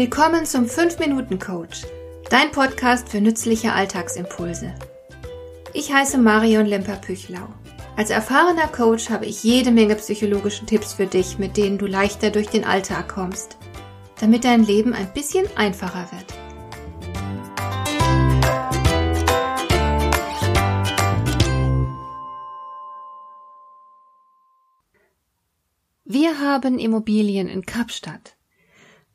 Willkommen zum 5-Minuten-Coach, dein Podcast für nützliche Alltagsimpulse. Ich heiße Marion Lemper-Püchlau. Als erfahrener Coach habe ich jede Menge psychologische Tipps für dich, mit denen du leichter durch den Alltag kommst, damit dein Leben ein bisschen einfacher wird. Wir haben Immobilien in Kapstadt.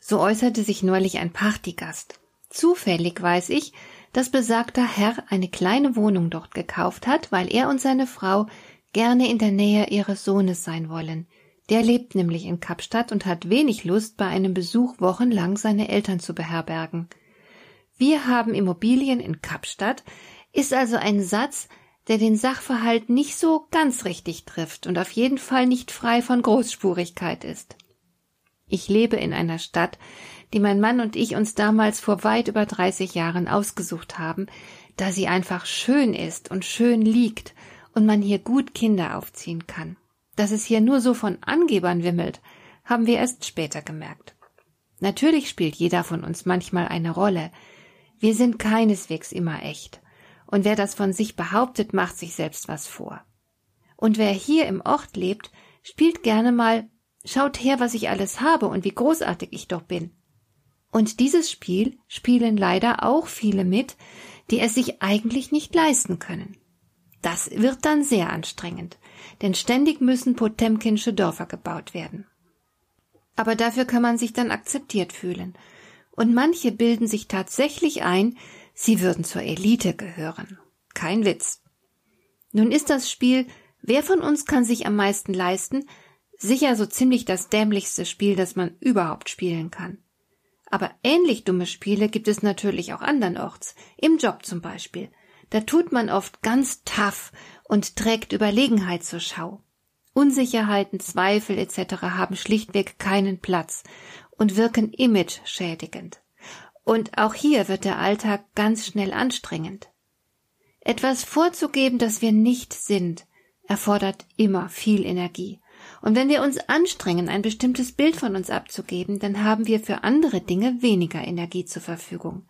So äußerte sich neulich ein Partygast. Zufällig weiß ich, dass besagter Herr eine kleine Wohnung dort gekauft hat, weil er und seine Frau gerne in der Nähe ihres Sohnes sein wollen. Der lebt nämlich in Kapstadt und hat wenig Lust, bei einem Besuch wochenlang seine Eltern zu beherbergen. Wir haben Immobilien in Kapstadt ist also ein Satz, der den Sachverhalt nicht so ganz richtig trifft und auf jeden Fall nicht frei von Großspurigkeit ist. Ich lebe in einer Stadt, die mein Mann und ich uns damals vor weit über 30 Jahren ausgesucht haben, da sie einfach schön ist und schön liegt und man hier gut Kinder aufziehen kann. Dass es hier nur so von Angebern wimmelt, haben wir erst später gemerkt. Natürlich spielt jeder von uns manchmal eine Rolle. Wir sind keineswegs immer echt. Und wer das von sich behauptet, macht sich selbst was vor. Und wer hier im Ort lebt, spielt gerne mal Schaut her, was ich alles habe und wie großartig ich doch bin. Und dieses Spiel spielen leider auch viele mit, die es sich eigentlich nicht leisten können. Das wird dann sehr anstrengend, denn ständig müssen Potemkinsche Dörfer gebaut werden. Aber dafür kann man sich dann akzeptiert fühlen. Und manche bilden sich tatsächlich ein, sie würden zur Elite gehören. Kein Witz. Nun ist das Spiel, wer von uns kann sich am meisten leisten, Sicher so ziemlich das dämlichste Spiel, das man überhaupt spielen kann. Aber ähnlich dumme Spiele gibt es natürlich auch andernorts, im Job zum Beispiel. Da tut man oft ganz tough und trägt Überlegenheit zur Schau. Unsicherheiten, Zweifel etc. haben schlichtweg keinen Platz und wirken image-schädigend. Und auch hier wird der Alltag ganz schnell anstrengend. Etwas vorzugeben, das wir nicht sind, erfordert immer viel Energie. Und wenn wir uns anstrengen, ein bestimmtes Bild von uns abzugeben, dann haben wir für andere Dinge weniger Energie zur Verfügung.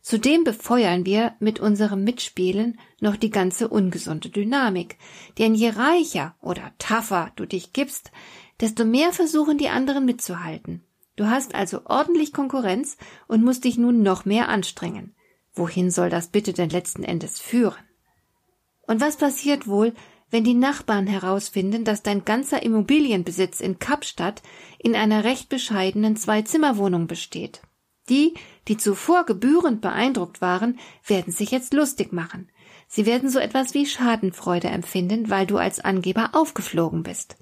Zudem befeuern wir mit unserem Mitspielen noch die ganze ungesunde Dynamik. Denn je reicher oder tougher du dich gibst, desto mehr versuchen die anderen mitzuhalten. Du hast also ordentlich Konkurrenz und musst dich nun noch mehr anstrengen. Wohin soll das bitte denn letzten Endes führen? Und was passiert wohl, wenn die Nachbarn herausfinden, dass dein ganzer Immobilienbesitz in Kapstadt in einer recht bescheidenen Zwei-Zimmer-Wohnung besteht. Die, die zuvor gebührend beeindruckt waren, werden sich jetzt lustig machen. Sie werden so etwas wie Schadenfreude empfinden, weil du als Angeber aufgeflogen bist.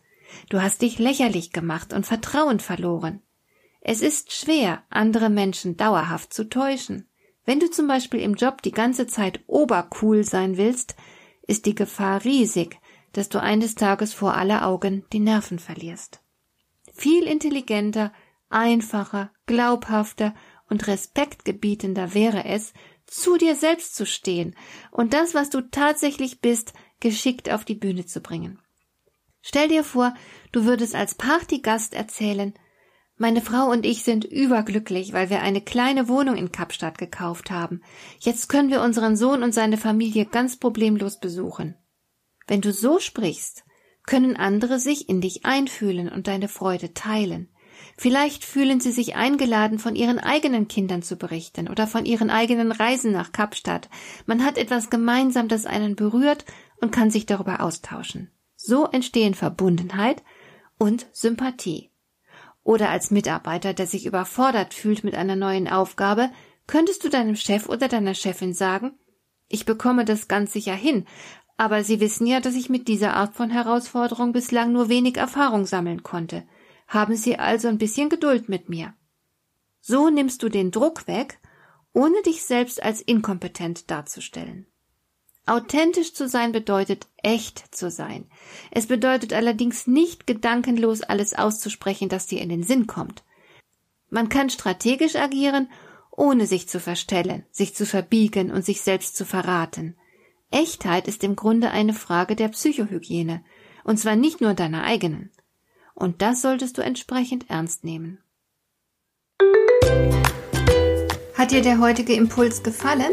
Du hast dich lächerlich gemacht und Vertrauen verloren. Es ist schwer, andere Menschen dauerhaft zu täuschen. Wenn du zum Beispiel im Job die ganze Zeit obercool sein willst, ist die Gefahr riesig, dass du eines Tages vor aller Augen die Nerven verlierst. Viel intelligenter, einfacher, glaubhafter und respektgebietender wäre es, zu dir selbst zu stehen und das, was du tatsächlich bist, geschickt auf die Bühne zu bringen. Stell dir vor, du würdest als Partygast erzählen, meine Frau und ich sind überglücklich, weil wir eine kleine Wohnung in Kapstadt gekauft haben. Jetzt können wir unseren Sohn und seine Familie ganz problemlos besuchen. Wenn du so sprichst, können andere sich in dich einfühlen und deine Freude teilen. Vielleicht fühlen sie sich eingeladen, von ihren eigenen Kindern zu berichten oder von ihren eigenen Reisen nach Kapstadt. Man hat etwas gemeinsam, das einen berührt und kann sich darüber austauschen. So entstehen Verbundenheit und Sympathie oder als Mitarbeiter, der sich überfordert fühlt mit einer neuen Aufgabe, könntest du deinem Chef oder deiner Chefin sagen, ich bekomme das ganz sicher hin, aber Sie wissen ja, dass ich mit dieser Art von Herausforderung bislang nur wenig Erfahrung sammeln konnte. Haben Sie also ein bisschen Geduld mit mir. So nimmst du den Druck weg, ohne dich selbst als inkompetent darzustellen. Authentisch zu sein bedeutet echt zu sein. Es bedeutet allerdings nicht gedankenlos alles auszusprechen, das dir in den Sinn kommt. Man kann strategisch agieren, ohne sich zu verstellen, sich zu verbiegen und sich selbst zu verraten. Echtheit ist im Grunde eine Frage der Psychohygiene, und zwar nicht nur deiner eigenen. Und das solltest du entsprechend ernst nehmen. Hat dir der heutige Impuls gefallen?